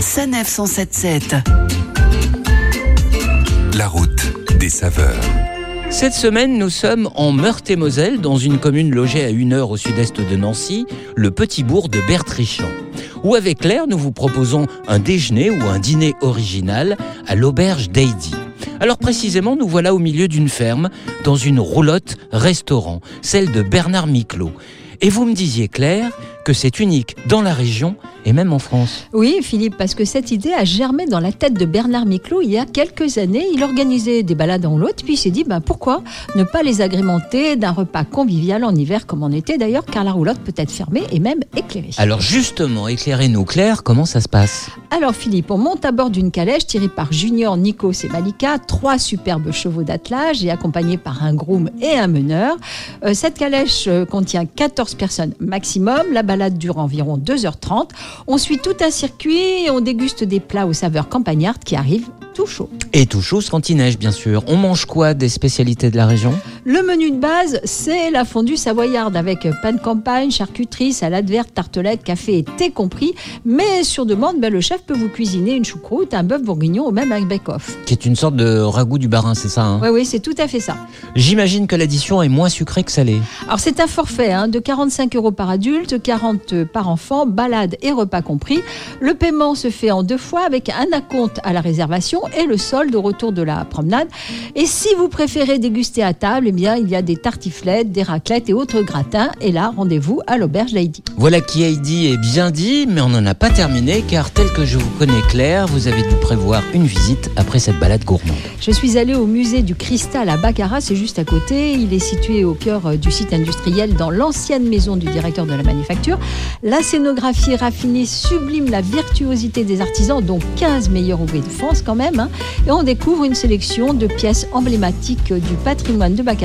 Sanef 177. La route des saveurs. Cette semaine, nous sommes en Meurthe-et-Moselle, dans une commune logée à une heure au sud-est de Nancy, le petit bourg de Bertrichon. Où avec Claire, nous vous proposons un déjeuner ou un dîner original à l'auberge d'Heidi. Alors précisément, nous voilà au milieu d'une ferme, dans une roulotte restaurant, celle de Bernard Miclot. Et vous me disiez, Claire, que c'est unique dans la région et même en France. Oui, Philippe, parce que cette idée a germé dans la tête de Bernard Miclot il y a quelques années. Il organisait des balades en l'autre, puis il s'est dit ben, pourquoi ne pas les agrémenter d'un repas convivial en hiver comme en été d'ailleurs, car la roulotte peut être fermée et même éclairée. Alors justement, éclairez-nous, Claire, comment ça se passe? Alors Philippe, on monte à bord d'une calèche tirée par Junior, Nikos et Malika, trois superbes chevaux d'attelage et accompagnés par un groom et un meneur. Euh, cette calèche euh, contient 14 personnes maximum. La balade dure environ 2h30. On suit tout un circuit et on déguste des plats aux saveurs campagnardes qui arrivent tout chaud. Et tout chaud il neige, bien sûr. On mange quoi des spécialités de la région? Le menu de base, c'est la fondue savoyarde avec pain de campagne, charcuterie, salade verte, tartelette, café et thé compris. Mais sur demande, ben, le chef peut vous cuisiner une choucroute, un bœuf bourguignon ou même un bake-off. Qui est une sorte de ragoût du barin, c'est ça hein Oui, oui, c'est tout à fait ça. J'imagine que l'addition est moins sucrée que salée. Alors c'est un forfait hein, de 45 euros par adulte, 40 par enfant, balade et repas compris. Le paiement se fait en deux fois avec un acompte à la réservation et le solde au retour de la promenade. Et si vous préférez déguster à table, eh bien il y a des tartiflettes, des raclettes et autres gratins. Et là, rendez-vous à l'auberge d'Heidi. Voilà qui Heidi est bien dit, mais on n'en a pas terminé car tel que je vous connais Claire, vous avez dû prévoir une visite après cette balade gourmande. Je suis allée au musée du cristal à Baccarat, c'est juste à côté. Il est situé au cœur euh, du site industriel dans l'ancienne maison du directeur de la manufacture. La scénographie raffinée sublime la virtuosité des artisans, dont 15 meilleurs ouvriers de France quand même. hein. Et on découvre une sélection de pièces emblématiques du patrimoine de Baccarat.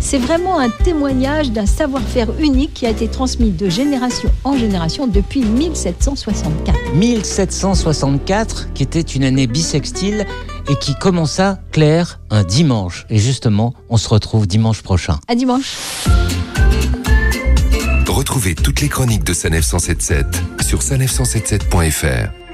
C'est vraiment un témoignage d'un savoir-faire unique qui a été transmis de génération en génération depuis 1764. 1764, qui était une année bissextile et qui commença, Claire, un dimanche. Et justement, on se retrouve dimanche prochain. À dimanche. Retrouvez toutes les chroniques de Sanef 177 sur sanef177.fr.